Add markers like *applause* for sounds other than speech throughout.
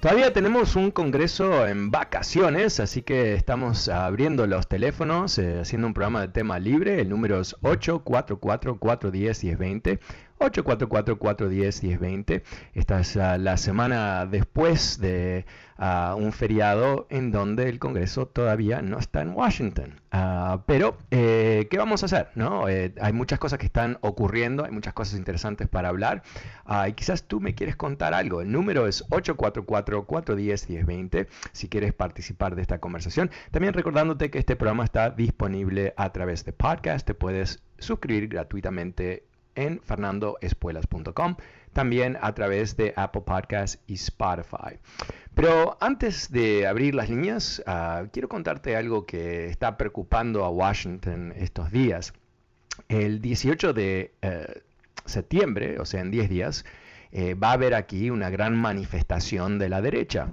Todavía tenemos un congreso en vacaciones, así que estamos abriendo los teléfonos, eh, haciendo un programa de tema libre. El número es 844-410-1020. 844-410-1020. Esta es uh, la semana después de uh, un feriado en donde el Congreso todavía no está en Washington. Uh, pero, eh, ¿qué vamos a hacer? ¿no? Eh, hay muchas cosas que están ocurriendo, hay muchas cosas interesantes para hablar. y quizás tú me quieres contar algo. El número es 844-410-1020 si quieres participar de esta conversación. También recordándote que este programa está disponible a través de podcast. Te puedes suscribir gratuitamente en fernandoespuelas.com, también a través de Apple Podcasts y Spotify. Pero antes de abrir las líneas, uh, quiero contarte algo que está preocupando a Washington estos días. El 18 de uh, septiembre, o sea, en 10 días, eh, va a haber aquí una gran manifestación de la derecha.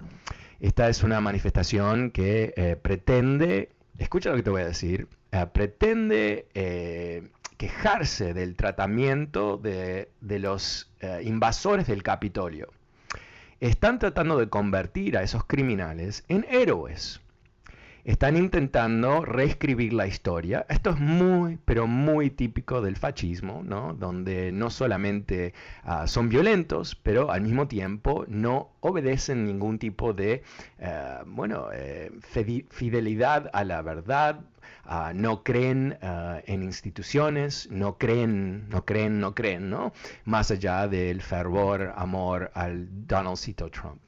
Esta es una manifestación que eh, pretende, escucha lo que te voy a decir, pretende eh, quejarse del tratamiento de, los eh, invasores del Capitolio. Están tratando de convertir a esos criminales en héroes. Están intentando reescribir la historia. Esto es muy, pero muy típico del fascismo, ¿no? Donde no solamente ah, son violentos, pero al mismo tiempo no obedecen ningún tipo de, eh, bueno, eh, fidelidad a la verdad, Ah, no creen ah, en instituciones, no creen, no creen, no creen, ¿no? Más allá del fervor, amor al Donaldcito Trump.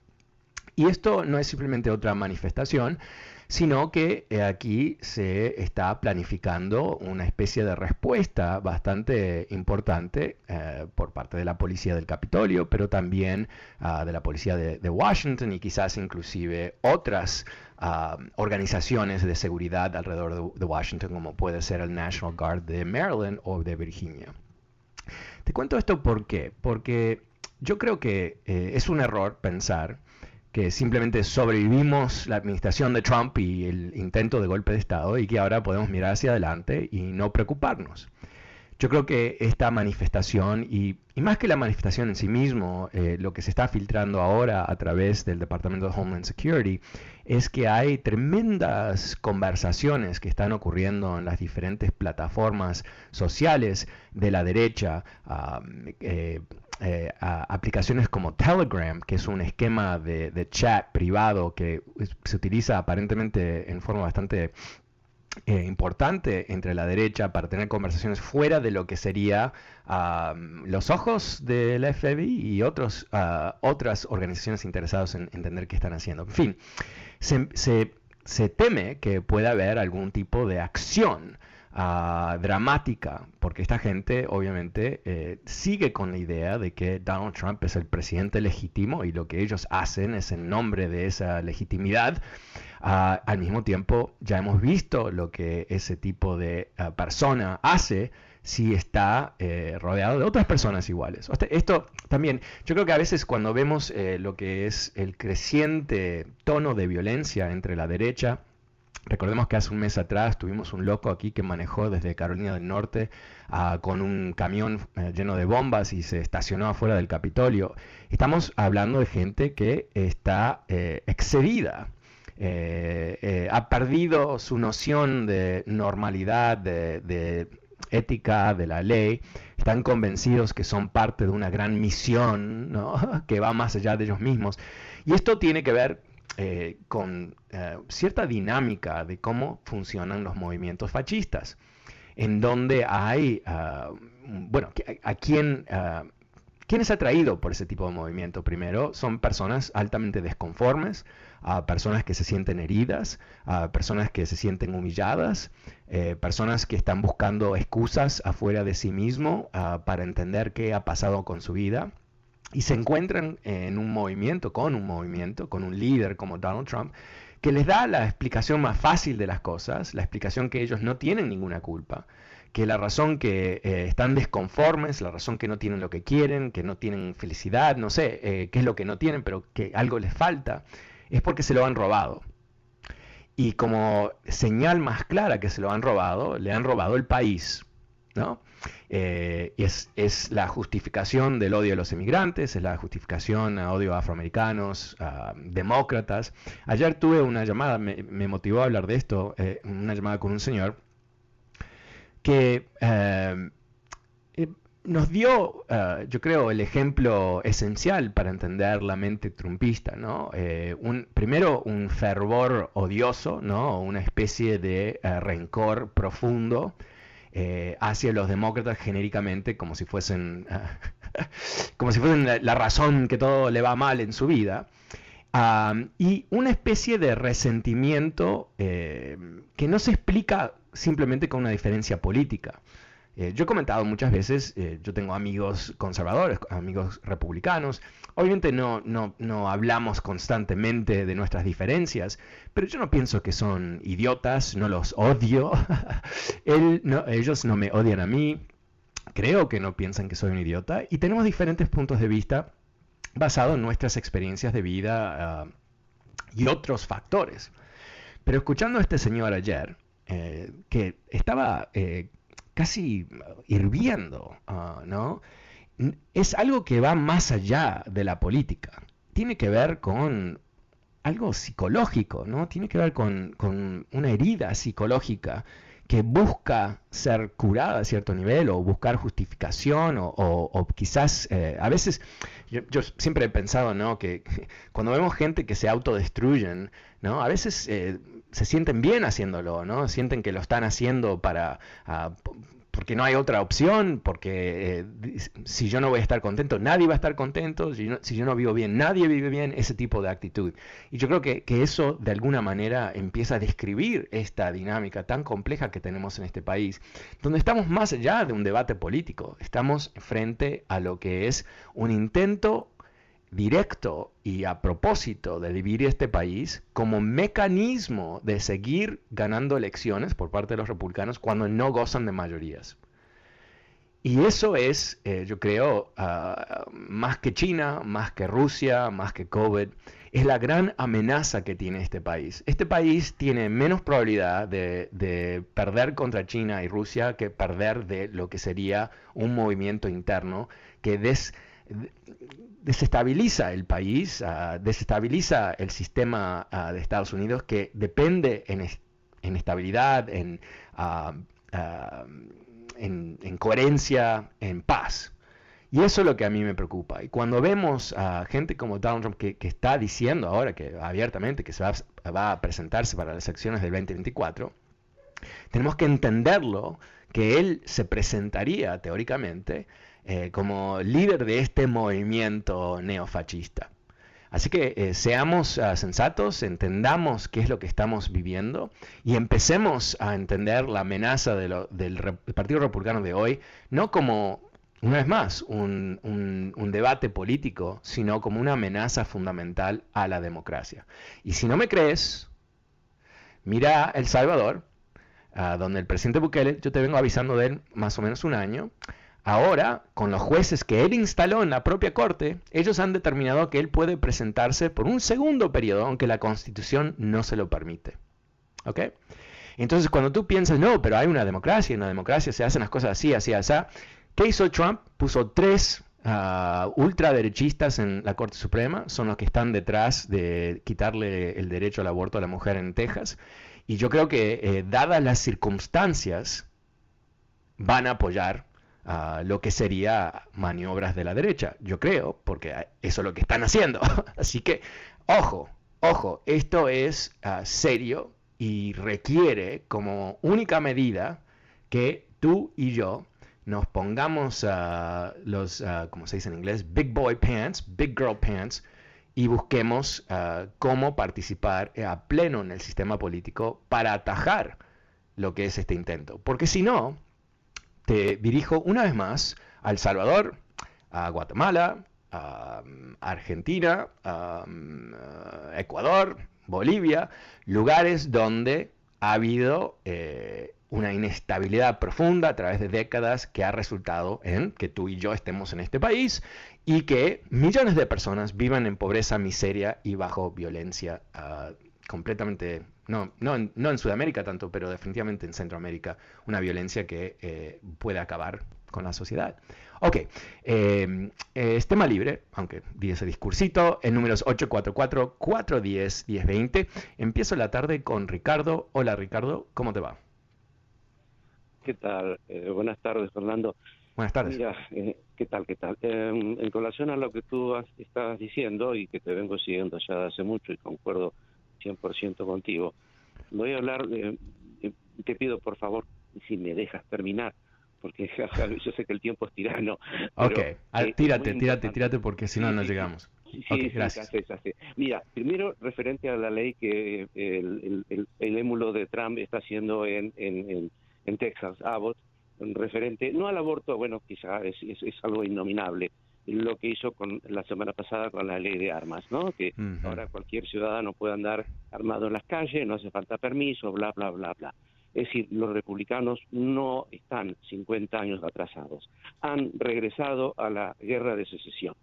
Y esto no es simplemente otra manifestación, sino que eh, aquí se está planificando una especie de respuesta bastante importante eh, por parte de la policía del Capitolio, pero también ah, de la policía de, Washington y quizás inclusive otras ah, organizaciones de seguridad alrededor de, Washington, como puede ser el National Guard de Maryland o de Virginia. Te cuento esto por qué, porque yo creo que eh, es un error pensar que simplemente sobrevivimos la administración de Trump y el intento de golpe de Estado y que ahora podemos mirar hacia adelante y no preocuparnos. Yo creo que esta manifestación, y, más que la manifestación en sí mismo, eh, lo que se está filtrando ahora a través del Departamento de Homeland Security, es que hay tremendas conversaciones que están ocurriendo en las diferentes plataformas sociales de la derecha. eh, eh, aplicaciones como Telegram, que es un esquema de, chat privado que se utiliza aparentemente en forma bastante eh, importante entre la derecha para tener conversaciones fuera de lo que sería los ojos del FBI y otros, ah, otras organizaciones interesadas en entender qué están haciendo. En fin, se, se teme que pueda haber algún tipo de acción Ah, dramática, porque esta gente obviamente eh, sigue con la idea de que Donald Trump es el presidente legítimo y lo que ellos hacen es en nombre de esa legitimidad. Ah, al mismo tiempo, ya hemos visto lo que ese tipo de ah, persona hace si está eh, rodeado de otras personas iguales. Esto también, yo creo que a veces cuando vemos eh, lo que es el creciente tono de violencia entre la derecha, recordemos que hace un mes atrás tuvimos un loco aquí que manejó desde Carolina del Norte ah, con un camión eh, lleno de bombas y se estacionó afuera del Capitolio. Estamos hablando de gente que está excedida. ha perdido su noción de normalidad, de ética de la ley, están convencidos que son parte de una gran misión *laughs* que va más allá de ellos mismos. Y esto tiene que ver eh, con eh, cierta dinámica de cómo funcionan los movimientos fascistas, en donde hay, ah, bueno, a, quién... Ah, ¿Quién es atraído por ese tipo de movimiento? Primero, son personas altamente desconformes, a personas que se sienten heridas, a personas que se sienten humilladas, eh, personas que están buscando excusas afuera de sí mismo para entender qué ha pasado con su vida y se encuentran en un movimiento, con un movimiento, con un líder como Donald Trump, que les da la explicación más fácil de las cosas, la explicación que ellos no tienen ninguna culpa, que la razón que eh, están desconformes, la razón que no tienen lo que quieren, que no tienen felicidad, no sé eh, qué es lo que no tienen, pero que algo les falta, es porque se lo han robado. Y como señal más clara que se lo han robado, le han robado el país. ¿no? Eh, es, es, la justificación del odio a los emigrantes, es la justificación a odio a afroamericanos, a demócratas. Ayer tuve una llamada, me, motivó a hablar de esto, eh, una llamada con un señor que eh, nos dio, yo creo, el ejemplo esencial para entender la mente trumpista, ¿no? Un, primero, un fervor odioso, ¿no? Una especie de rencor profundo hacia los demócratas genéricamente, como si fuesen, *laughs* como si fuesen la, razón que todo le va mal en su vida. y una especie de resentimiento que no se explica simplemente con una diferencia política. Eh, yo he comentado muchas veces, eh, yo tengo amigos conservadores, amigos republicanos, obviamente no, no, no hablamos constantemente de nuestras diferencias, pero yo no pienso que son idiotas, no los odio, *laughs* ellos no me odian a mí, creo que no piensan que soy un idiota y tenemos diferentes puntos de vista basados en nuestras experiencias de vida ah, y otros factores. Pero escuchando a este señor ayer, eh, que estaba casi hirviendo, ah, ¿no? Es algo que va más allá de la política. Tiene que ver con algo psicológico, ¿no? Tiene que ver con, una herida psicológica que busca ser curada a cierto nivel o buscar justificación o, quizás eh, a veces yo, siempre he pensado ¿no? que, *laughs* cuando vemos gente que se autodestruyen ¿no? a veces eh, se sienten bien haciéndolo, ¿no? Sienten que lo están haciendo para... Ah, porque no hay otra opción, porque eh, si yo no voy a estar contento, nadie va a estar contento, si, yo no vivo bien, nadie vive bien, ese tipo de actitud. Y yo creo que, que, eso de alguna manera empieza a describir esta dinámica tan compleja que tenemos en este país, donde estamos más allá de un debate político, estamos frente a lo que es un intento directo y a propósito de dividir este país como mecanismo de seguir ganando elecciones por parte de los republicanos cuando no gozan de mayorías. Y eso es, eh, yo creo, ah, más que China, más que Rusia, más que COVID, es la gran amenaza que tiene este país. Este país tiene menos probabilidad de, perder contra China y Rusia que perder de lo que sería un movimiento interno que des, desestabiliza el país, ah, desestabiliza el sistema ah, de Estados Unidos que depende en, estabilidad, ah, en, en, coherencia, en paz. Y eso es lo que a mí me preocupa. Y cuando vemos a gente como Donald Trump que, está diciendo ahora que abiertamente que se va, va, a presentarse para las elecciones del 2024, tenemos que entenderlo que él se presentaría teóricamente eh, como líder de este movimiento neofascista. Así que eh, seamos ah, sensatos, entendamos qué es lo que estamos viviendo y empecemos a entender la amenaza del Partido Republicano de hoy, no como, una vez más, un, debate político, sino como una amenaza fundamental a la democracia. Y si no me crees, mira El Salvador, ah, donde el presidente Bukele, yo te vengo avisando de él más o menos un año, ahora con los jueces que él instaló en la propia corte, ellos han determinado que él puede presentarse por un segundo periodo, aunque la constitución no se lo permite. ¿Ok? Entonces cuando tú piensas, no, pero hay una democracia, en la democracia se hacen las cosas así, así, así, ¿qué hizo Trump? Puso tres uh, ultraderechistas en la Corte Suprema, son los que están detrás de quitarle el derecho al aborto a la mujer en Texas. Y yo creo que, eh, dadas las circunstancias, van a apoyar lo que sería maniobras de la derecha. Yo creo, porque eso es lo que están haciendo. *laughs* Así que, ojo, ojo, esto es uh, serio y requiere como única medida que tú y yo nos pongamos uh, los, uh, como se dice en inglés, big boy pants, big girl pants, y busquemos uh, cómo participar a pleno en el sistema político para atajar lo que es este intento. Porque si no, te dirijo una vez más a El Salvador, a Guatemala, a um, Argentina, a um, Ecuador, Bolivia, lugares donde ha habido eh, una inestabilidad profunda a través de décadas que ha resultado en que tú y yo estemos en este país y que millones de personas vivan en pobreza, miseria y bajo violencia uh, completamente, no, no, en, no en Sudamérica tanto, pero definitivamente en Centroamérica, una violencia que eh, puede acabar con la sociedad. Ok, eh, es tema libre, aunque di ese discursito, el número es 844-410-1020. Empiezo la tarde con Ricardo. Hola Ricardo, ¿cómo te va? ¿Qué tal? Eh, buenas tardes, Fernando. Buenas tardes. Mira, eh, ¿qué tal? ¿Qué tal? Eh, en relación a lo que tú estás diciendo y que te vengo siguiendo ya hace mucho y concuerdo 100% contigo, voy a hablar, de, te pido por favor si me dejas terminar, porque *laughs* yo sé que el tiempo es tirano. Ok, ah, tírate, tírate, tírate, porque si no, no llegamos. Sí, okay, gracias. Sí, sí, Mira, primero referente a la ley que el, el, el, émulo de Trump está haciendo en, en, en, Texas, Abbott, referente, no al aborto, bueno, quizá es, es, es, algo innominable, lo que hizo con la semana pasada con la ley de armas, ¿no? Que uh -huh. ahora cualquier ciudadano puede andar armado en las calles, no hace falta permiso, bla, bla, bla, bla. Es decir, los republicanos no están 50 años atrasados, han regresado a la guerra de secesión.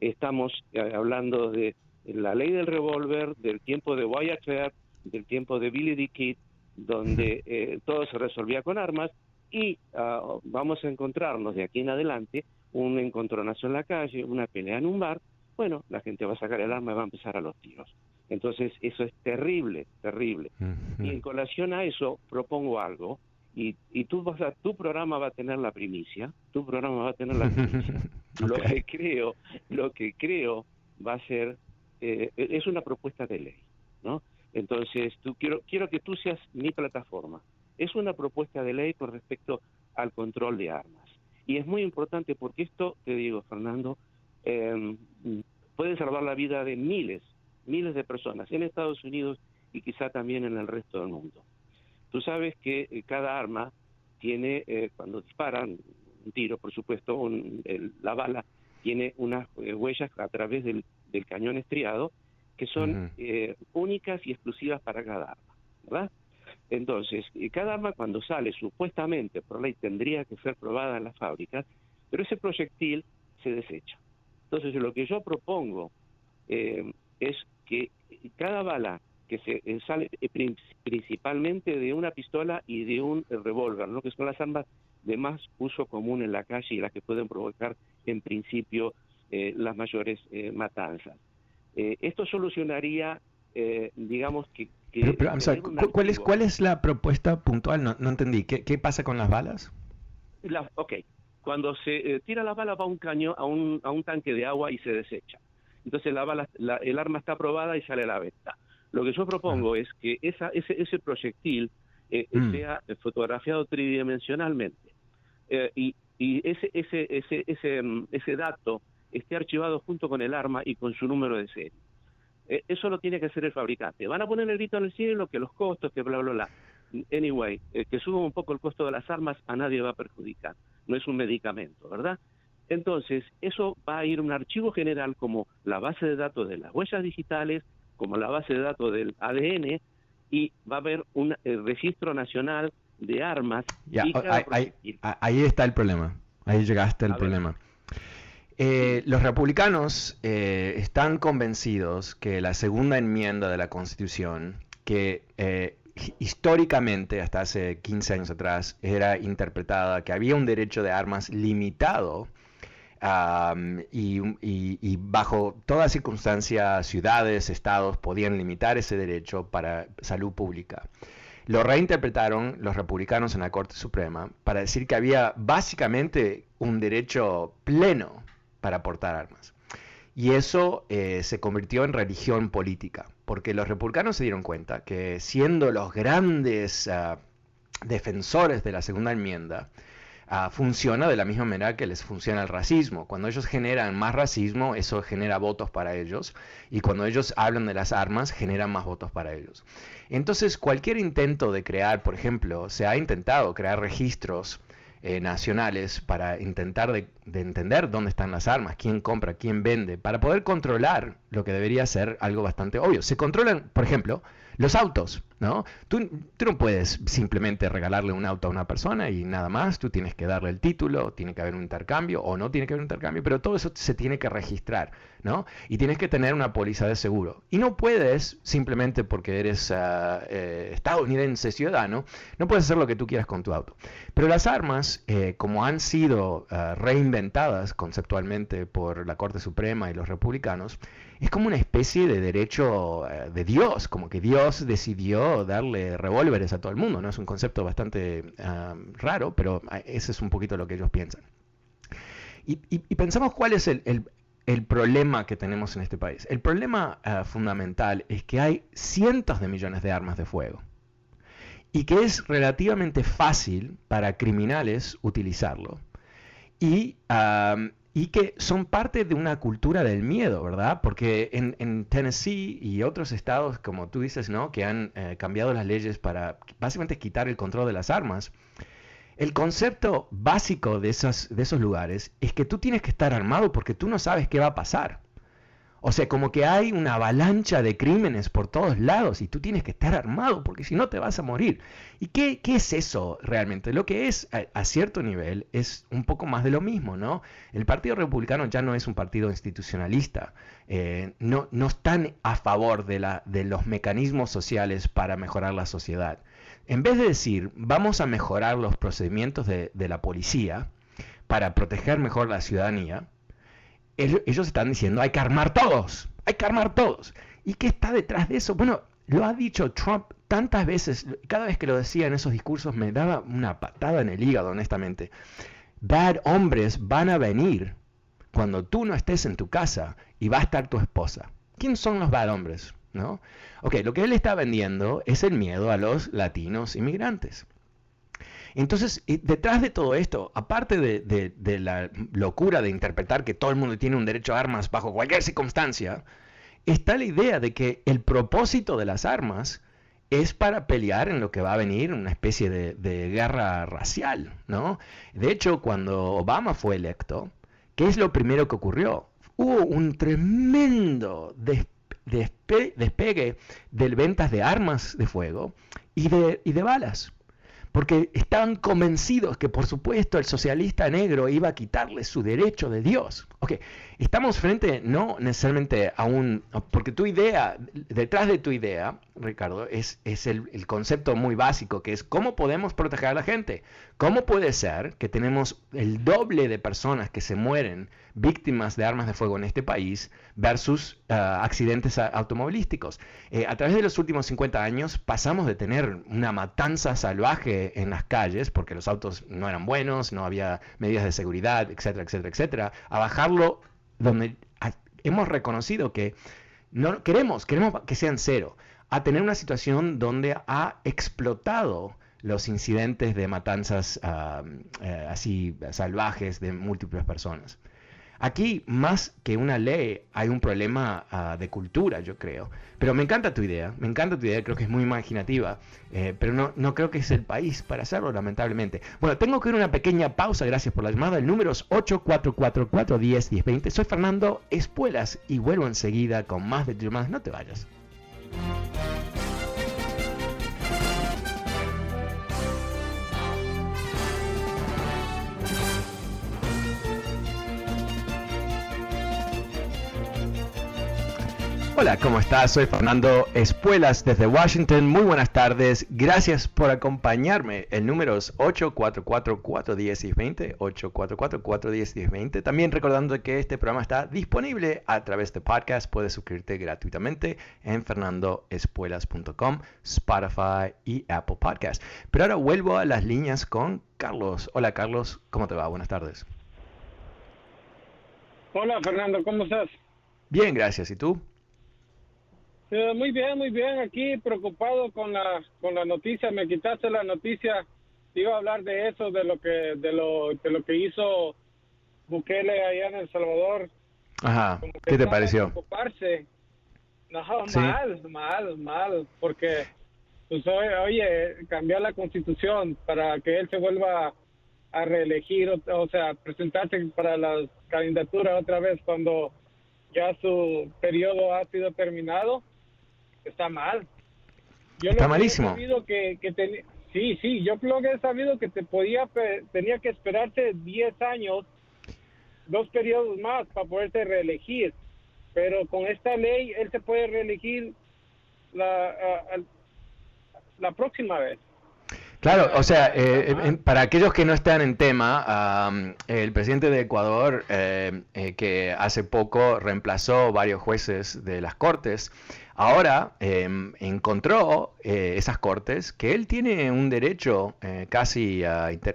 Estamos eh, hablando de la ley del revólver, del tiempo de Wyatt Earp, del tiempo de Billy the Kid, donde eh, todo se resolvía con armas y uh, vamos a encontrarnos de aquí en adelante un encontronazo en la calle, una pelea en un bar, bueno, la gente va a sacar el arma y va a empezar a los tiros. Entonces, eso es terrible, terrible. Uh -huh. Y en colación a eso, propongo algo, y, y tú vas a, tu programa va a tener la primicia, tu programa va a tener la primicia. *laughs* okay. Lo que creo, lo que creo va a ser, eh, es una propuesta de ley, ¿no? Entonces, tú, quiero, quiero que tú seas mi plataforma. Es una propuesta de ley con respecto al control de armas. Y es muy importante porque esto, te digo, Fernando, eh, puede salvar la vida de miles, miles de personas en Estados Unidos y quizá también en el resto del mundo. Tú sabes que eh, cada arma tiene, eh, cuando disparan un tiro, por supuesto, un, el, la bala tiene unas eh, huellas a través del, del, cañón estriado que son uh -huh. únicas y exclusivas para cada arma, ¿verdad? Entonces, cada arma cuando sale, supuestamente por ley tendría que ser probada en las fábricas, pero ese proyectil se desecha. Entonces, lo que yo propongo eh, es que cada bala que se eh, sale eh, principalmente de una pistola y de un revólver, ¿no? que son las armas de más uso común en la calle y las que pueden provocar en principio eh, las mayores eh, matanzas. Eh, esto solucionaría, digamos que... que pero, pero, sorry, ¿cuál, es, ¿Cuál es la propuesta puntual? No, no entendí. ¿Qué, ¿Qué, pasa con las balas? La, ok, cuando se tira la bala va a un caño, a un, a un tanque de agua y se desecha entonces la bala, la, el arma está aprobada y sale a la venta. Lo que yo propongo ah. es que esa, ese, ese proyectil eh, mm. sea fotografiado tridimensionalmente eh, y, y ese, ese, ese, ese, mm, ese dato esté archivado junto con el arma y con su número de serie. Eh, eso lo tiene que hacer el fabricante. Van a poner el grito en el cielo, que los costos, que bla, bla, bla. Anyway, eh, que suba un poco el costo de las armas, a nadie va a perjudicar. No es un medicamento, ¿verdad? Entonces, eso va a ir un archivo general como la base de datos de las huellas digitales, como la base de datos del ADN, y va a haber un registro nacional de armas. ahí, está el problema. Ahí llegaste al problema. Eh, los republicanos eh, están convencidos que la segunda enmienda de la Constitución, que eh, históricamente, hasta hace 15 años atrás, era interpretada que había un derecho de armas limitado y, bajo toda circunstancia ciudades, estados podían limitar ese derecho para salud pública. Lo reinterpretaron los republicanos en la Corte Suprema para decir que había básicamente un derecho pleno para portar armas. Y eso eh, se convirtió en religión política, porque los republicanos se dieron cuenta que siendo los grandes ah, defensores de la segunda enmienda, ah, funciona de la misma manera que les funciona el racismo. Cuando ellos generan más racismo, eso genera votos para ellos, y cuando ellos hablan de las armas, generan más votos para ellos. Entonces, cualquier intento de crear, por ejemplo, se ha intentado crear registros eh, nacionales para intentar de, entender dónde están las armas, quién compra, quién vende, para poder controlar lo que debería ser algo bastante obvio. Se controlan, por ejemplo, los autos, ¿no? Tú, no puedes simplemente regalarle un auto a una persona y nada más, tú tienes que darle el título, tiene que haber un intercambio o no tiene que haber un intercambio, pero todo eso se tiene que registrar, ¿no? Y tienes que tener una póliza de seguro. Y no puedes, simplemente porque eres uh, estadounidense ciudadano, no puedes hacer lo que tú quieras con tu auto. Pero las armas, eh, como han sido uh, reinventadas conceptualmente por la Corte Suprema y los republicanos, es como una especie de derecho eh, de Dios, como que Dios decidió darle revólveres a todo el mundo, ¿no? Es un concepto bastante raro, pero ah, ese es un poquito lo que ellos piensan. Y, pensamos cuál es el, problema que tenemos en este país. El problema ah, fundamental es que hay cientos de millones de armas de fuego y que es relativamente fácil para criminales utilizarlo. Y y que son parte de una cultura del miedo, ¿verdad? Porque en, Tennessee y otros estados, como tú dices, ¿no? Que han eh, cambiado las leyes para básicamente quitar el control de las armas. El concepto básico de esos, de esos lugares es que tú tienes que estar armado porque tú no sabes qué va a pasar. O sea, como que hay una avalancha de crímenes por todos lados y tú tienes que estar armado porque si no te vas a morir. ¿Y qué, es eso realmente? Lo que es a, cierto nivel es un poco más de lo mismo, ¿no? El Partido Republicano ya no es un partido institucionalista. Eh, no, no están a favor de, la, de los mecanismos sociales para mejorar la sociedad. En vez de decir, vamos a mejorar los procedimientos de, de la policía para proteger mejor la ciudadanía, ellos están diciendo, hay que armar todos, hay que armar todos. ¿Y qué está detrás de eso? Bueno, lo ha dicho Trump tantas veces, cada vez que lo decía en esos discursos me daba una patada en el hígado, honestamente. Bad hombres van a venir cuando tú no estés en tu casa y va a estar tu esposa. ¿Quién son los bad hombres? ¿No? Ok, lo que él está vendiendo es el miedo a los latinos inmigrantes. Entonces, detrás de todo esto, aparte de, la locura de interpretar que todo el mundo tiene un derecho a armas bajo cualquier circunstancia, está la idea de que el propósito de las armas es para pelear en lo que va a venir una especie de, guerra racial, ¿no? De hecho, cuando Obama fue electo, ¿qué es lo primero que ocurrió? Hubo un tremendo despegue de ventas de armas de fuego y de balas porque estaban convencidos que por supuesto el socialista negro iba a quitarle su derecho de Dios. Ok, estamos frente no necesariamente a un... porque tu idea, detrás de tu idea, Ricardo, es, es el, concepto muy básico, que es cómo podemos proteger a la gente. ¿Cómo puede ser que tenemos el doble de personas que se mueren víctimas de armas de fuego en este país versus ah, accidentes automovilísticos. Eh, a través de los últimos 50 años pasamos de tener una matanza salvaje en las calles, porque los autos no eran buenos, no había medidas de seguridad, etcétera, etcétera, etcétera, a donde hemos reconocido que no queremos, queremos que sean cero, a tener una situación donde ha explotado los incidentes de matanzas ah, eh, así salvajes de múltiples personas. Aquí, más que una ley, hay un problema ah, de cultura, yo creo. Pero me encanta tu idea, me encanta tu idea, creo que es muy imaginativa, eh, pero no, no creo que es el país para hacerlo, lamentablemente. Bueno, tengo que ir a una pequeña pausa, gracias por la llamada. El número es 844-410-1020. Soy Fernando Espuelas y vuelvo enseguida con más de llamadas. No te vayas. Hola, ¿cómo estás? Soy Fernando Espuelas desde Washington. Muy buenas tardes. Gracias por acompañarme. El número es 844-410-20, 844-410-20. También recordando que este programa está disponible a través de podcast. Puedes suscribirte gratuitamente en fernandoespuelas.com, Spotify y Apple Podcast. Pero ahora vuelvo a las líneas con Carlos. Hola Carlos, ¿cómo te va? Buenas tardes. Hola Fernando, ¿cómo estás? Bien, gracias. ¿Y tú? Muy bien, muy bien. Aquí preocupado con la con la noticia. Me quitaste la noticia. Iba a hablar de eso, de lo que de lo de lo que hizo Bukele allá en El Salvador. Ajá. ¿Qué te pareció? Preocuparse. No, mal, mal, mal, porque pues oye, cambiar la constitución para que él se vuelva a reelegir, o, sea, presentarse para la candidatura otra vez cuando ya su periodo ha sido terminado está mal. Yo está malísimo. Sabido que, que sí, sí, yo creo que he sabido que te podía tenía que esperarse 10 años, dos periodos más para poderte reelegir. Pero con esta ley él se puede reelegir la, la próxima vez. Claro, o sea, eh, para aquellos que no están en tema, el presidente de Ecuador, eh, eh, que hace poco reemplazó varios jueces de las cortes, ahora em, encontró esas cortes que él tiene un derecho casi,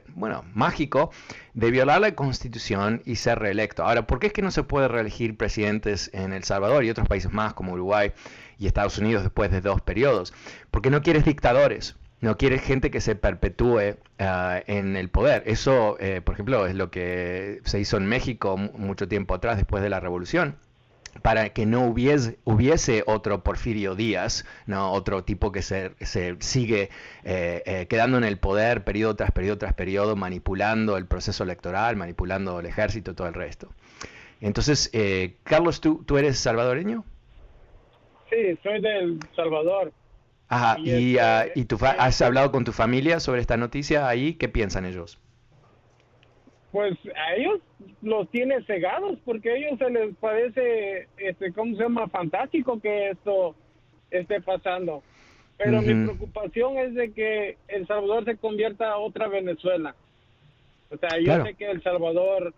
bueno, mágico de violar la constitución y ser reelecto. Ahora, ¿por qué es que no se puede reelegir presidentes en El Salvador y otros países más como Uruguay y Estados Unidos después de dos periodos? Porque no quieres dictadores no quiere gente que se perpetúe ah, en el poder. Eso, eh, por ejemplo, es lo que se hizo en México mucho tiempo atrás, después de la revolución para que no hubiese, hubiese otro Porfirio Díaz, ¿no? otro tipo que se, sigue eh, eh, quedando en el poder periodo tras periodo tras periodo, manipulando el proceso electoral, manipulando el ejército todo el resto. Entonces, Carlos, ¿tú, ¿tú eres salvadoreño? Sí, soy del Salvador. Ajá, y, ah, y, tú has hablado con tu familia sobre esta noticia ahí, ¿qué piensan ellos? Pues a ellos los tiene cegados porque a ellos se les parece, este, ¿cómo se llama? Fantástico que esto esté pasando. Pero mi preocupación es de que El Salvador se convierta a otra Venezuela. O sea, yo sé que El Salvador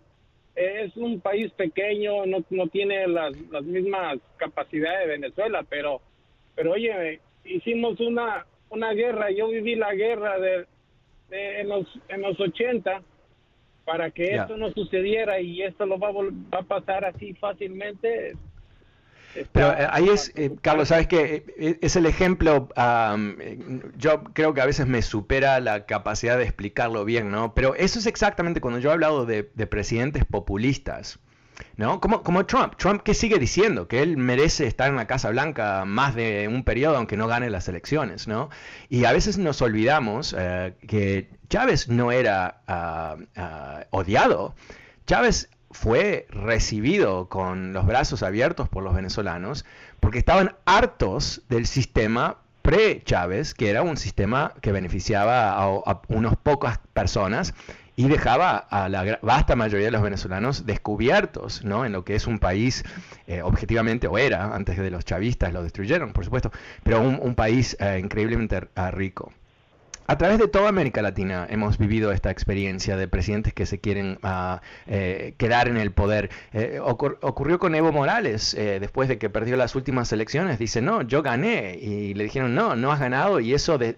es un país pequeño, no, no tiene las, las mismas capacidades de Venezuela, pero, pero oye, hicimos una, una guerra, yo viví la guerra de, en, los, en los 80 para que esto no sucediera y esto lo va, va a pasar así fácilmente. Pero eh, ahí es, eh, Carlos, sabes que eh, es el ejemplo, yo creo que a veces me supera la capacidad de explicarlo bien, ¿no? Pero eso es exactamente cuando yo he hablado de, de presidentes populistas. ¿No? Como, como Trump. Trump que sigue diciendo que él merece estar en la Casa Blanca más de un periodo aunque no gane las elecciones, ¿no? Y a veces nos olvidamos eh, que Chávez no era ah, ah, odiado. Chávez fue recibido con los brazos abiertos por los venezolanos porque estaban hartos del sistema pre-Chávez, que era un sistema que beneficiaba a, a unas pocas personas y dejaba a la vasta mayoría de los venezolanos descubiertos ¿no? en lo que es un país, eh, objetivamente, o era, antes de los chavistas lo destruyeron, por supuesto, pero un, país eh, increíblemente ah, rico. A través de toda América Latina hemos vivido esta experiencia de presidentes que se quieren ah, eh, quedar en el poder. ocurrió con Evo Morales después de que perdió las últimas elecciones. Dice, no, yo gané. Y le dijeron, no, no has ganado. Y eso de,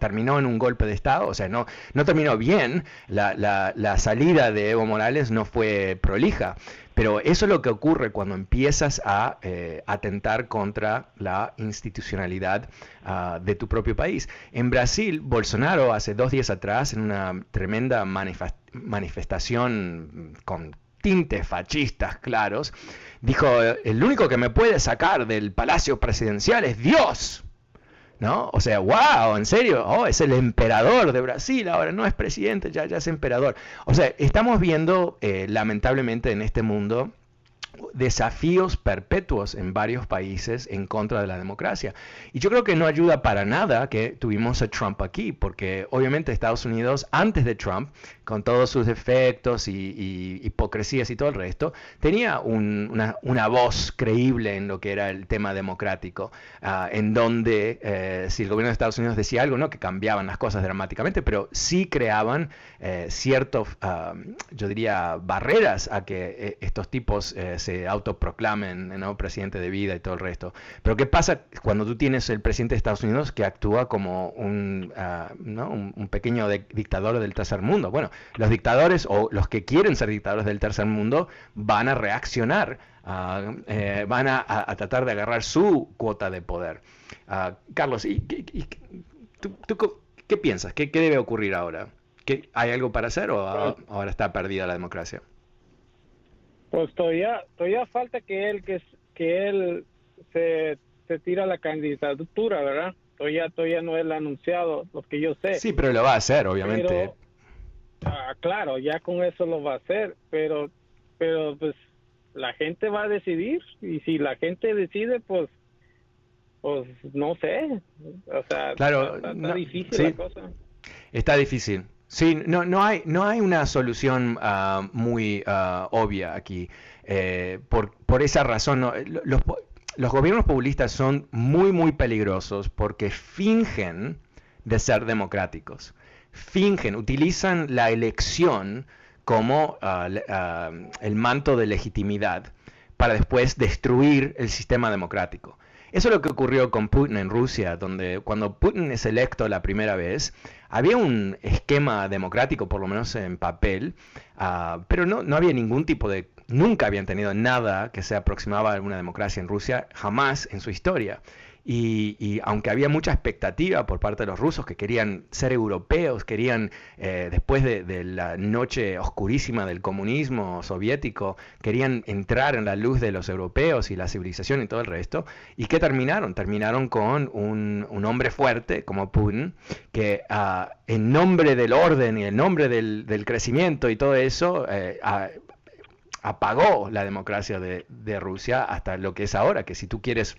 terminó en un golpe de Estado, o sea, no, no terminó bien, la, la, salida de Evo Morales no fue prolija, pero eso es lo que ocurre cuando empiezas a eh, atentar contra la institucionalidad ah, de tu propio país. En Brasil, Bolsonaro hace dos días atrás, en una tremenda manifestación con tintes fascistas claros, dijo, el único que me puede sacar del palacio presidencial es Dios. ¿No? O sea, wow, en serio, oh, es el emperador de Brasil, ahora no es presidente, ya, ya es emperador. O sea, estamos viendo, eh, lamentablemente, en este mundo desafíos perpetuos en varios países en contra de la democracia. Y yo creo que no ayuda para nada que tuvimos a Trump aquí, porque obviamente Estados Unidos, antes de Trump, con todos sus defectos y, hipocresías y todo el resto, tenía una, voz creíble en lo que era el tema democrático, ah, en donde eh, si el gobierno de Estados Unidos decía algo, no que cambiaban las cosas dramáticamente, pero sí creaban eh, ciertos, ah, yo diría, barreras a que eh, estos tipos se autoproclamen ¿no? presidente de vida y todo el resto. Pero ¿qué pasa cuando tú tienes el presidente de Estados Unidos que actúa como un, ah, un, pequeño dictador del tercer mundo? Bueno, los dictadores o los que quieren ser dictadores del tercer mundo van a reaccionar, eh, van a, tratar de agarrar su cuota de poder. Ah, Carlos, ¿y, tú, qué piensas? ¿Qué, debe ocurrir ahora? ¿Hay algo para hacer o ahora está perdida la democracia? Pues todavía, todavía falta que él, que, que él se, se tira la candidatura, ¿verdad? Todavía, todavía no él ha anunciado, lo que yo sé. Sí, pero lo va a hacer, obviamente. Ah, claro, ya con eso lo va a hacer, pero, pero pues la gente va a decidir y si la gente decide, pues, pues no sé, o sea, claro, está, difícil la cosa. Está difícil. Sí, no, no, hay, no hay una solución ah, muy ah, obvia aquí. Eh, por, por, esa razón, los, los, gobiernos populistas son muy, muy peligrosos porque fingen de ser democráticos. Fingen, utilizan la elección como ah, el manto de legitimidad para después destruir el sistema democrático. Eso es lo que ocurrió con Putin en Rusia, donde cuando Putin es electo la primera vez, había un esquema democrático, por lo menos en papel, ah, pero no, no había ningún tipo de nunca habían tenido nada que se aproximaba a una democracia en Rusia, jamás en su historia. Y, aunque había mucha expectativa por parte de los rusos que querían ser europeos, querían, eh, después de, la noche oscurísima del comunismo soviético, querían entrar en la luz de los europeos y la civilización y todo el resto, ¿y qué terminaron? Terminaron con un, hombre fuerte como Putin, que ah, en nombre del orden y en nombre del, crecimiento y todo eso, eh, apagó la democracia de, de Rusia hasta lo que es ahora, que si tú quieres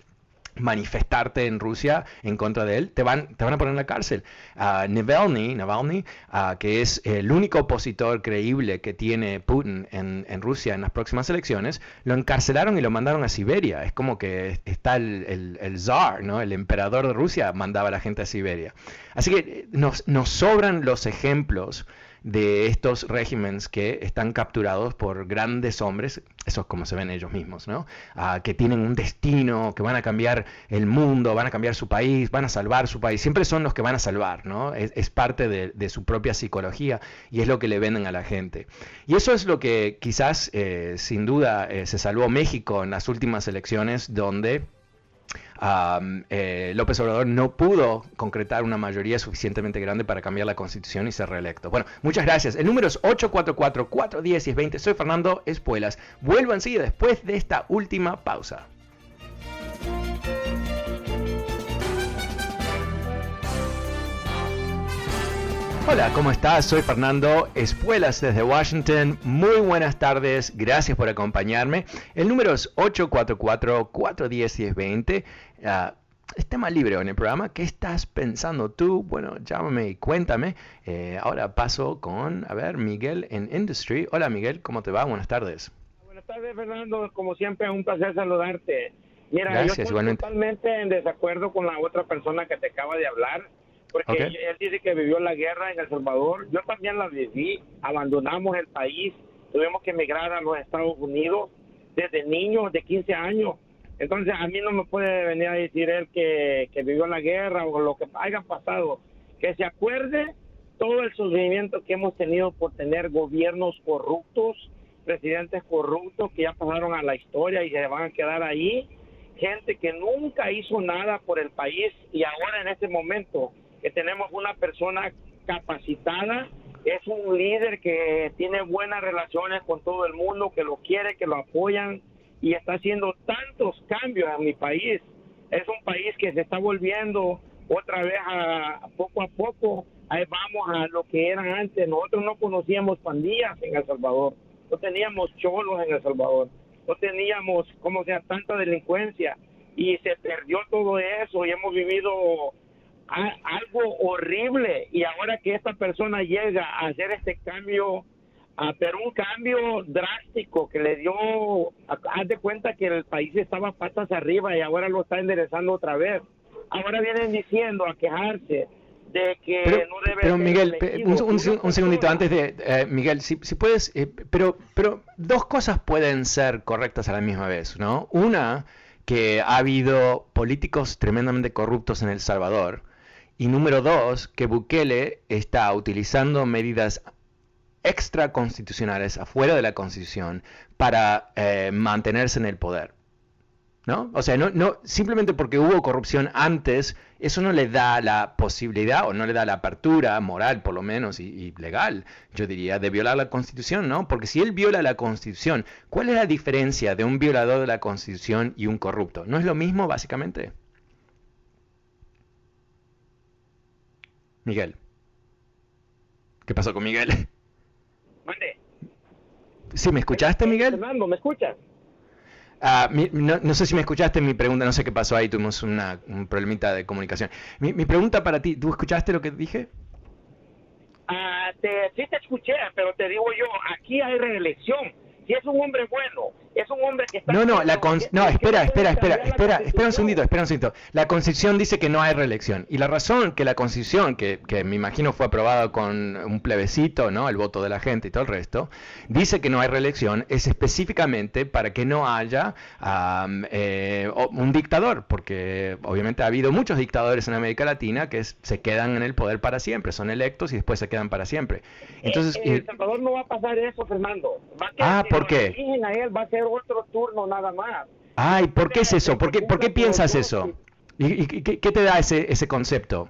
manifestarte en Rusia en contra de él, te van, te van a poner en la cárcel. Uh, Navalny, Navalny ah, que es el único opositor creíble que tiene Putin en, en, Rusia en las próximas elecciones, lo encarcelaron y lo mandaron a Siberia. Es como que está el, el, el zar, ¿no? el emperador de Rusia mandaba a la gente a Siberia. Así que nos, nos sobran los ejemplos de estos regímenes que están capturados por grandes hombres, eso es como se ven ellos mismos, ¿no? Ah, que tienen un destino, que van a cambiar el mundo, van a cambiar su país, van a salvar su país. Siempre son los que van a salvar, ¿no? Es, parte de, su propia psicología y es lo que le venden a la gente. Y eso es lo que quizás, eh, sin duda, eh, se salvó México en las últimas elecciones, donde eh, López Obrador no pudo concretar una mayoría suficientemente grande para cambiar la constitución y ser reelecto. Bueno, muchas gracias. El número es 844-410-20. Soy Fernando Espuelas. Vuelvo enseguida después de esta última pausa. Hola, ¿cómo estás? Soy Fernando Espuelas desde Washington. Muy buenas tardes, gracias por acompañarme. El número es 844-410-1020. Uh, es tema libre en el programa. ¿Qué estás pensando tú? Bueno, llámame y cuéntame. Eh, ahora paso con, a ver, Miguel en Industry. Hola Miguel, ¿cómo te va? Buenas tardes. Buenas tardes, Fernando. Como siempre, un placer saludarte. Mira, yo estoy totalmente en desacuerdo con la otra persona que te acaba de hablar porque él dice que vivió la guerra en El Salvador. Yo también la viví. Abandonamos el país, tuvimos que emigrar a los Estados Unidos desde niños de 15 años. Entonces, a mí no me puede venir a decir él que, que vivió la guerra o lo que haya pasado. Que se acuerde todo el sufrimiento que hemos tenido por tener gobiernos corruptos, presidentes corruptos que ya pasaron a la historia y se van a quedar ahí. Gente que nunca hizo nada por el país y ahora en este momento que tenemos una persona capacitada, es un líder que tiene buenas relaciones con todo el mundo, que lo quiere, que lo apoyan y está haciendo tantos cambios en mi país. Es un país que se está volviendo otra vez a, poco a poco, ahí vamos a lo que eran antes. Nosotros no conocíamos pandillas en El Salvador, no teníamos cholos en El Salvador. no teníamos como sea tanta delincuencia y se perdió todo eso y hemos vivido algo horrible. Y ahora que esta persona llega a hacer este cambio pero un cambio drástico que le dio haz de cuenta que el país estaba patas arriba y ahora lo está enderezando otra vez. Ahora vienen diciendo a quejarse de que no debe pero Miguel un, segundito antes de eh, Miguel si, si puedes eh, pero pero dos cosas pueden ser correctas a la misma vez no una que ha habido políticos tremendamente corruptos en El Salvador. Y número dos, que Bukele está utilizando medidas extraconstitucionales afuera de la Constitución para eh, mantenerse en el poder. ¿No? O sea, no, no, simplemente porque hubo corrupción antes, eso no le da la posibilidad o no le da la apertura moral, por lo menos, y, legal, yo diría, de violar la Constitución, ¿no? Porque si él viola la Constitución, ¿cuál es la diferencia de un violador de la Constitución y un corrupto? ¿No es lo mismo, básicamente? Miguel. ¿Qué pasó con Miguel? Mande. ¿Sí me escuchaste, Miguel? Fernando, ¿me escuchas? Ah, no, sé si me escuchaste mi pregunta, no sé qué pasó ahí, tuvimos una, un problemita de comunicación. Mi, mi, pregunta para ti, ¿tú escuchaste lo que dije? Ah, te, sí te escuché, pero te digo yo, aquí hay reelección si es un hombre bueno, es un hombre que está... No, no, la no, espera, espera, espera, espera, espera un segundito, espera un segundito. La Constitución dice que no hay reelección. Y la razón que la Constitución, que, que me imagino fue aprobada con un plebiscito, ¿no? El voto de la gente y todo el resto, dice que no hay reelección, es específicamente para que no haya eh, un dictador, porque obviamente ha habido muchos dictadores en América Latina que se quedan en el poder para siempre, son electos y después se quedan para siempre. Entonces, en El Salvador no va a pasar eso, Fernando. ah, ¿por qué? él va a ser otro turno nada más. Ay, ¿por qué es eso? ¿Por qué, ¿por qué piensas eso? ¿Y, qué, te da ese, ese concepto?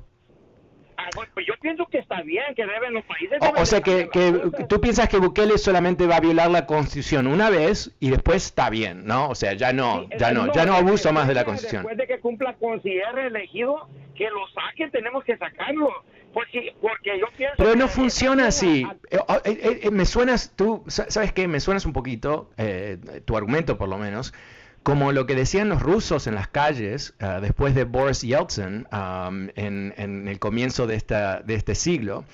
Ah, bueno, pues yo pienso que está bien, que deben los países... O, sea, que, que tú piensas que Bukele solamente va a violar la Constitución una vez y después está bien, ¿no? O sea, ya no, ya no, ya no abuso más de la Constitución. Después de que cumpla con si es reelegido, que lo saquen, tenemos que sacarlo. Porque, porque yo pienso Pero no funciona así. Eh, oh, eh, eh, me suenas, tú, ¿sabes qué? Me suenas un poquito, tu argumento por lo menos, como lo que decían los rusos en las calles después de Boris Yeltsin en, en, el comienzo de, esta, de este siglo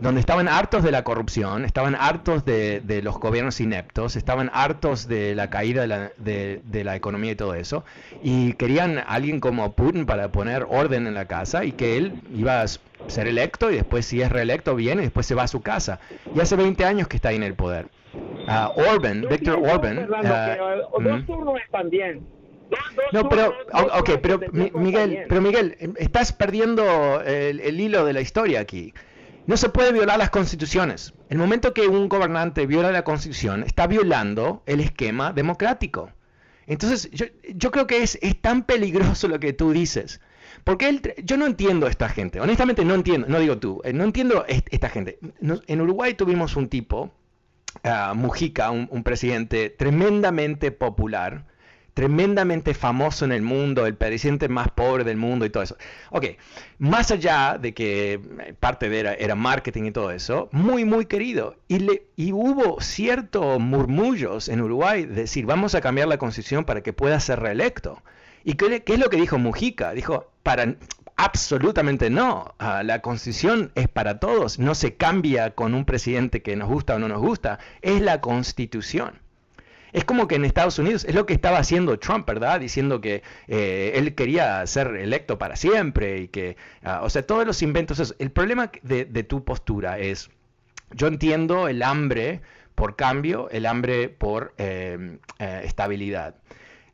donde estaban hartos de la corrupción, estaban hartos de, los gobiernos ineptos, estaban hartos de la caída de la, economía y todo eso, y querían a alguien como Putin para poner orden en la casa y que él iba a ser electo y después si es reelecto viene y después se va a su casa. Y hace 20 años que está ahí en el poder. Uh, Orban, Víctor Orban... Uh, dos turnos están bien. no, pero, ok, pero Miguel, pero Miguel, estás perdiendo el hilo de la historia aquí. No se puede violar las constituciones. El momento que un gobernante viola la constitución, está violando el esquema democrático. Entonces, yo, creo que es, tan peligroso lo que tú dices. Porque yo no entiendo a esta gente. Honestamente no entiendo, no digo tú, eh, no entiendo esta gente. en Uruguay tuvimos un tipo, uh, Mujica, un presidente tremendamente popular, tremendamente famoso en el mundo, el presidente más pobre del mundo y todo eso. Ok, más allá de que eh, parte de era, era marketing y todo eso, muy, muy querido. Y, le, y hubo ciertos murmullos en Uruguay de decir, vamos a cambiar la constitución para que pueda ser reelecto. ¿Y qué, qué es lo que dijo Mujica? Dijo, para, Absolutamente no. Ah, la constitución es para todos. No se cambia con un presidente que nos gusta o no nos gusta. Es la constitución. Es como que en Estados Unidos es lo que estaba haciendo Trump, ¿verdad? Diciendo que eh, él quería ser electo para siempre y que, ah, o sea, todos los inventos. El problema de, tu postura es, yo entiendo el hambre por cambio, el hambre por em, eh, estabilidad.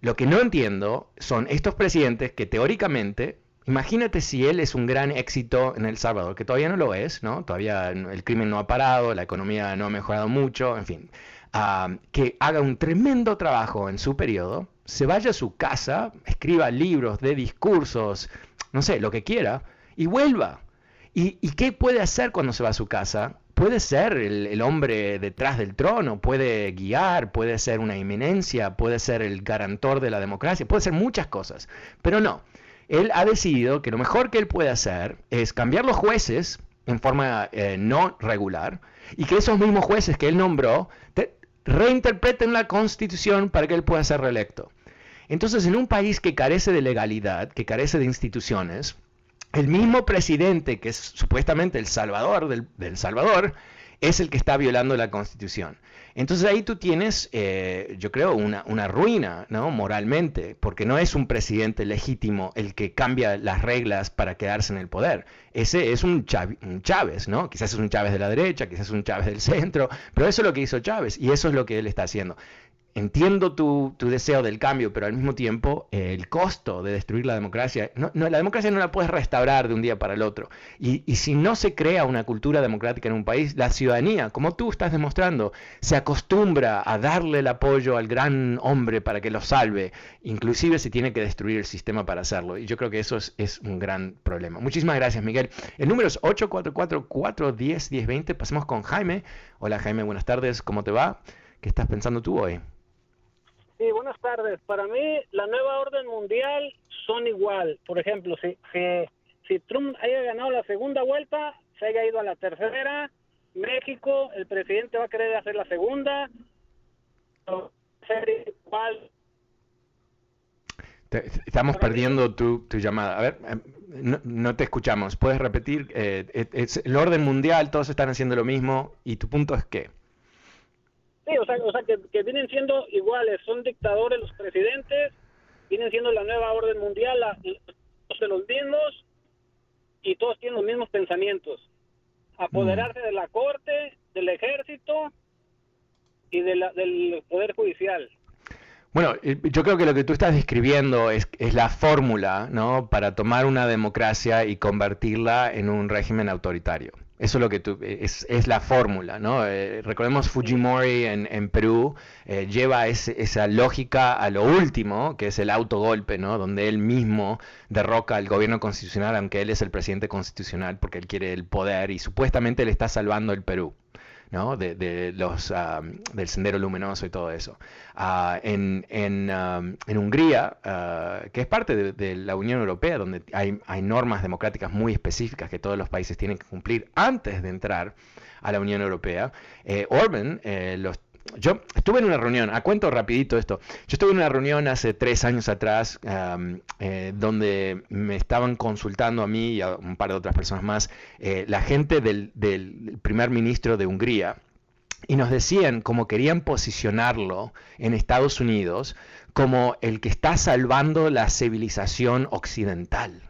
Lo que no entiendo son estos presidentes que teóricamente Imagínate si él es un gran éxito en El Salvador, que todavía no lo es, ¿no? Todavía el crimen no ha parado, la economía no ha mejorado mucho, en fin que haga un tremendo trabajo en su periodo, se vaya a su casa, escriba libros de discursos, no sé, lo que quiera, y vuelva. ¿Y, qué puede hacer cuando se va a su casa? Puede ser el, hombre detrás del trono, puede guiar, puede ser una eminencia, puede ser el garantor de la democracia, puede ser muchas cosas, pero no. Él ha decidido que lo mejor que él puede hacer es cambiar los jueces en forma eh, no regular y que esos mismos jueces que él nombró reinterpreten la constitución para que él pueda ser reelecto. Entonces, en un país que carece de legalidad, que carece de instituciones, el mismo presidente, que es supuestamente el salvador del, Salvador, es el que está violando la constitución. Entonces ahí tú tienes, eh, yo creo, una, ruina, ¿no? Moralmente, porque no es un presidente legítimo el que cambia las reglas para quedarse en el poder. Ese es un, un Chávez, ¿no? Quizás es un Chávez de la derecha, quizás es un Chávez del centro, pero eso es lo que hizo Chávez y eso es lo que él está haciendo entiendo tu, deseo del cambio, pero al mismo tiempo eh, el costo de destruir la democracia, no, la democracia no la puedes restaurar de un día para el otro. Y, si no se crea una cultura democrática en un país, la ciudadanía, como tú estás demostrando, se acostumbra a darle el apoyo al gran hombre para que lo salve, inclusive si tiene que destruir el sistema para hacerlo. Y yo creo que eso es, es un gran problema. Muchísimas gracias, Miguel. El número es 844-410-1020. Pasemos con Jaime. Hola, Jaime, buenas tardes. ¿Cómo te va? ¿Qué estás pensando tú hoy? Sí, buenas tardes. Para mí, la nueva orden mundial son igual. Por ejemplo, si, si, Trump haya ganado la segunda vuelta, se haya ido a la tercera, México, el presidente va a querer hacer la segunda. estamos perdiendo tu, tu, llamada. A ver, em, no, te escuchamos. ¿Puedes repetir? Eh, es, el orden mundial, todos están haciendo lo mismo. ¿Y tu punto es qué? Sí, o sea, o sea que, vienen siendo iguales, son dictadores los presidentes, vienen siendo la nueva orden mundial, la, de los mismos y todos tienen los mismos pensamientos. Apoderarse mm. de la corte, del ejército y de la, del poder judicial. Bueno, yo creo que lo que tú estás describiendo es, es la fórmula ¿no? para tomar una democracia y convertirla en un régimen autoritario. Eso es lo que tú, es, es la fórmula, ¿no? Eh, recordemos Fujimori en, en Perú, eh, lleva esa lógica a lo último, que es el autogolpe, ¿no? Donde él mismo derroca al gobierno constitucional, aunque él es el presidente constitucional, porque él quiere el poder y supuestamente le está salvando el Perú. ¿No? de, los, ah, del sendero luminoso y todo eso. Ah, en, en, ah, en, Hungría, que es parte de, la Unión Europea, donde hay, hay, normas democráticas muy específicas que todos los países tienen que cumplir antes de entrar a la Unión Europea, eh, Orban eh, los yo estuve en una reunión, a cuento rapidito esto, yo estuve en una reunión hace tres años atrás eh, donde me estaban consultando a mí y a un par de otras personas más, eh, la gente del, del primer ministro de Hungría, y nos decían cómo querían posicionarlo en Estados Unidos como el que está salvando la civilización occidental.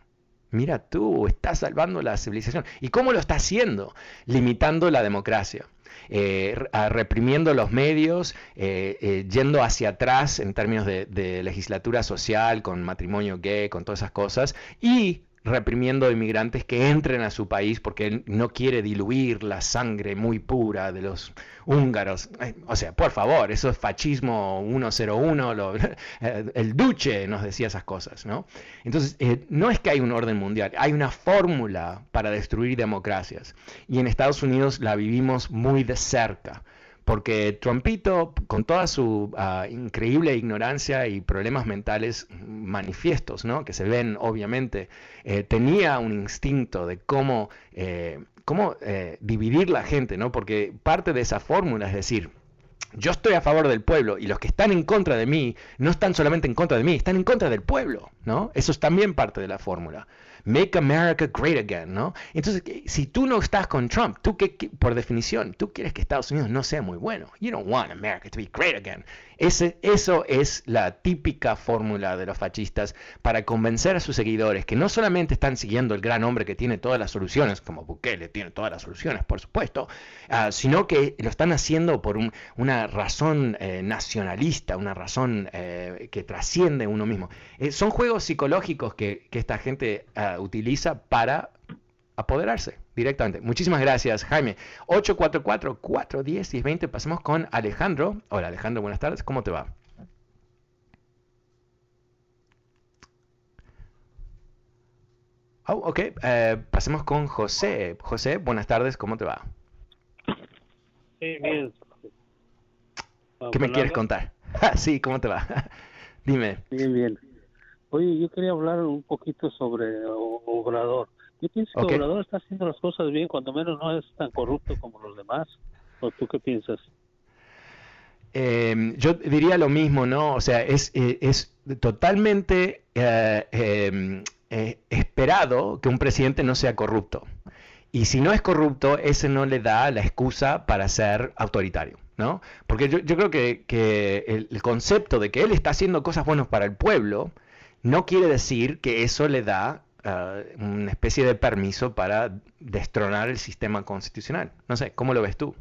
Mira tú, está salvando la civilización. ¿Y cómo lo está haciendo? Limitando la democracia. Eh, reprimiendo los medios, eh, eh, yendo hacia atrás en términos de, de legislatura social, con matrimonio gay, con todas esas cosas, y reprimiendo inmigrantes que entren a su país porque él no quiere diluir la sangre muy pura de los húngaros. O sea, por favor, eso es fascismo 101, lo, *laughs* el Duce nos decía esas cosas, ¿no? Entonces, eh, no es que hay un orden mundial, hay una fórmula para destruir democracias y en Estados Unidos la vivimos muy de cerca porque Trumpito, con toda su ah, increíble ignorancia y problemas mentales manifiestos, ¿no? que se ven obviamente, eh, tenía un instinto de cómo, eh, cómo eh, dividir la gente, ¿no? porque parte de esa fórmula es decir, yo estoy a favor del pueblo y los que están en contra de mí no están solamente en contra de mí, están en contra del pueblo, ¿no? Eso es también parte de la fórmula. Make America Great Again, ¿no? Entonces, si tú no estás con Trump, tú que, por definición, tú quieres que Estados Unidos no sea muy bueno. You don't want America to be great again. Ese, eso es la típica fórmula de los fascistas para convencer a sus seguidores que no solamente están siguiendo el gran hombre que tiene todas las soluciones, como Bukele tiene todas las soluciones, por supuesto, uh, sino que lo están haciendo por un, una razón eh, nacionalista, una razón eh, que trasciende uno mismo. Eh, son juegos psicológicos que, que esta gente uh, utiliza para apoderarse directamente. Muchísimas gracias, Jaime. 844-410-1020. Pasemos con Alejandro. Hola, Alejandro, buenas tardes. ¿Cómo te va? Oh, ok. Eh, pasemos con José. José, buenas tardes. ¿Cómo te va? Sí, bien. ¿Qué me quieres contar? *laughs* sí, ¿cómo te va? *laughs* Dime. Bien, bien. Oye, yo quería hablar un poquito sobre Obrador. Yo pienso que Obrador está haciendo las cosas bien, cuando menos no es tan corrupto como los demás. ¿O tú qué piensas? em, yo diría lo mismo, ¿no? O sea, es, eh, es totalmente eh, em, eh, esperado que un presidente no sea corrupto. Y si no es corrupto, ese no le da la excusa para ser autoritario, ¿no? Porque yo, creo que, el, concepto de que él está haciendo cosas buenas para el pueblo no quiere decir que eso le da ah, una especie de permiso para destronar el sistema constitucional. No sé, ¿cómo lo ves tú?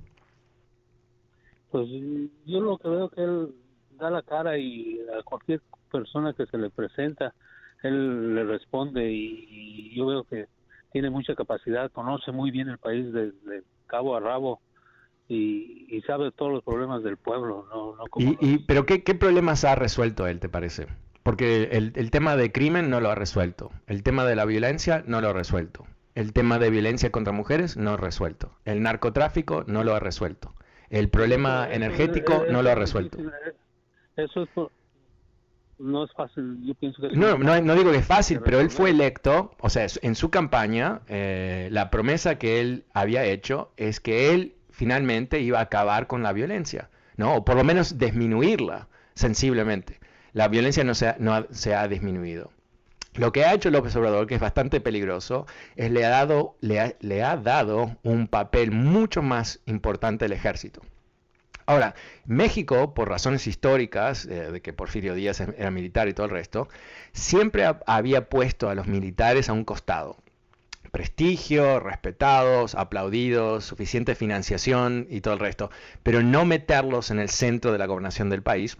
Pues yo lo que veo que él da la cara y a cualquier persona que se le presenta, él le responde y yo veo que tiene mucha capacidad, conoce muy bien el país desde cabo a rabo y, sabe todos los problemas del pueblo. ¿no? ¿Y, ¿Pero qué, problemas ha resuelto él, te parece? Porque el, tema de crimen no lo ha resuelto, el tema de la violencia no lo ha resuelto, el tema de violencia contra mujeres no lo ha resuelto, el narcotráfico no lo ha resuelto, el problema energético no lo ha resuelto. Eso es no es fácil, yo pienso que... No, no, digo que es fácil, pero él fue electo, o sea, en su campaña, eh, la promesa que él había hecho es que él finalmente iba a acabar con la violencia, ¿no? O por lo menos disminuirla sensiblemente. La violencia no se ha, ha disminuido. Lo que ha hecho López Obrador, que es bastante peligroso, es le ha dado, le le ha dado un papel mucho más importante al ejército. Ahora, México, por razones históricas, eh, de que Porfirio Díaz era militar y todo el resto, siempre había puesto a los militares a un costado. Prestigio, respetados, aplaudidos, suficiente financiación y todo el resto, pero no meterlos en el centro de la gobernación del país,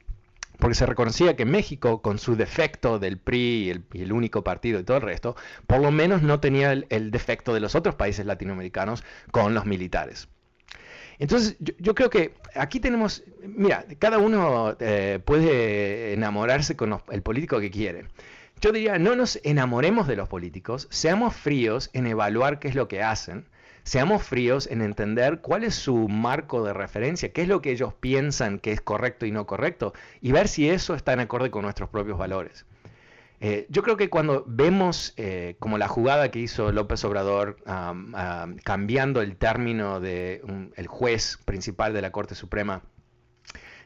porque se reconocía que México, con su defecto del PRI y el, único partido y todo el resto, por lo menos no tenía el defecto de los otros países latinoamericanos con los militares. Entonces, yo, creo que aquí tenemos, mira, cada uno eh, puede enamorarse con el político que quiere. Yo diría, no nos enamoremos de los políticos, seamos fríos en evaluar qué es lo que hacen, seamos fríos en entender cuál es su marco de referencia, qué es lo que ellos piensan que es correcto y no correcto, y ver si eso está en acorde con nuestros propios valores. Eh, yo creo que cuando vemos eh, como la jugada que hizo López Obrador cambiando el término de el juez principal de la Corte Suprema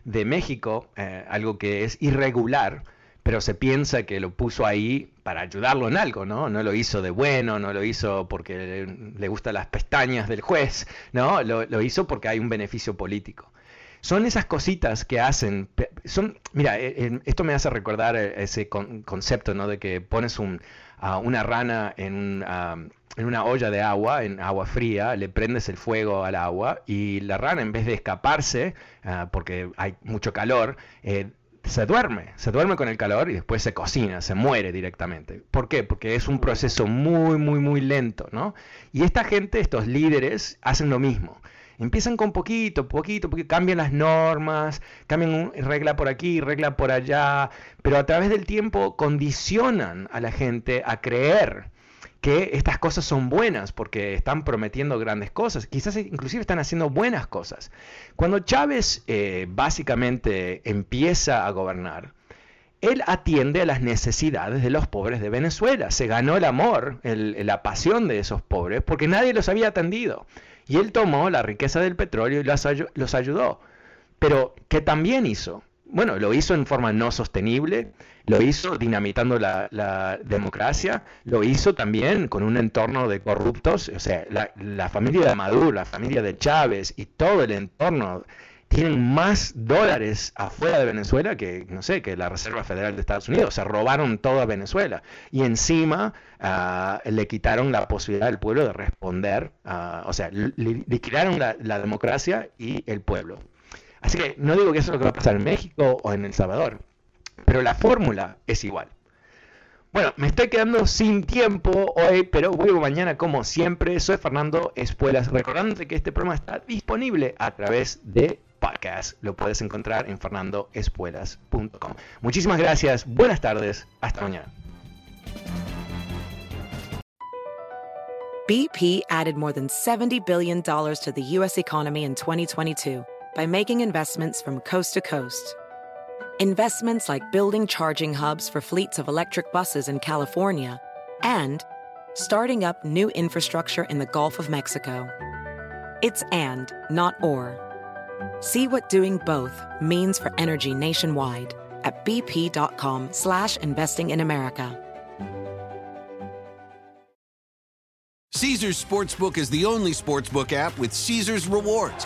de México, eh, algo que es irregular, pero se piensa que lo puso ahí para ayudarlo en algo, ¿no? No lo hizo de bueno, no lo hizo porque le, gustan las pestañas del juez, ¿no? lo hizo porque hay un beneficio político son esas cositas que hacen. Son, mira, eh, eh, esto me hace recordar eh, ese concepto, ¿no? De que pones un, una rana en, en, una olla de agua, en agua fría, le prendes el fuego al agua y la rana, en vez de escaparse, ah, porque hay mucho calor, se duerme, se duerme con el calor y después se cocina, se muere directamente. ¿Por qué? Porque es un proceso muy, muy, muy lento, ¿no? Y esta gente, estos líderes, hacen lo mismo. Empiezan con poquito, poquito, porque cambian las normas, cambian regla por aquí, regla por allá, pero a través del tiempo condicionan a la gente a creer que estas cosas son buenas porque están prometiendo grandes cosas, quizás inclusive están haciendo buenas cosas. Cuando Chávez eh, básicamente empieza a gobernar, él atiende a las necesidades de los pobres de Venezuela. Se ganó el amor, la pasión de esos pobres, porque nadie los había atendido. Y él tomó la riqueza del petróleo y los, ayudó. Pero, ¿qué también hizo? Bueno, lo hizo en forma no sostenible, lo hizo dinamitando la, democracia, lo hizo también con un entorno de corruptos, o sea, la, la, familia de Maduro, la familia de Chávez y todo el entorno tienen más dólares afuera de Venezuela que, no sé, que la Reserva Federal de Estados Unidos. Se robaron toda Venezuela. Y encima ah, le quitaron la posibilidad al pueblo de responder. O sea, liquidaron la, la, democracia y el pueblo. Así que no digo que eso es lo que va a pasar en México o en El Salvador, pero la fórmula es igual. Bueno, me estoy quedando sin tiempo hoy, pero vuelvo mañana como siempre. Soy Fernando Espuelas, recordándote que este programa está disponible a través de podcast. Lo puedes encontrar en fernandoespuelas.com. Muchísimas gracias, buenas tardes, hasta mañana. BP added more than $70 billion to the U.S. economy in 2022 by making investments from coast to coast. Investments like building charging hubs for fleets of electric buses in California and starting up new infrastructure in the Gulf of Mexico. It's and, not or. See what doing both means for energy nationwide at bp.com slash investing in America. Caesars Sportsbook is the only sportsbook app with Caesars rewards.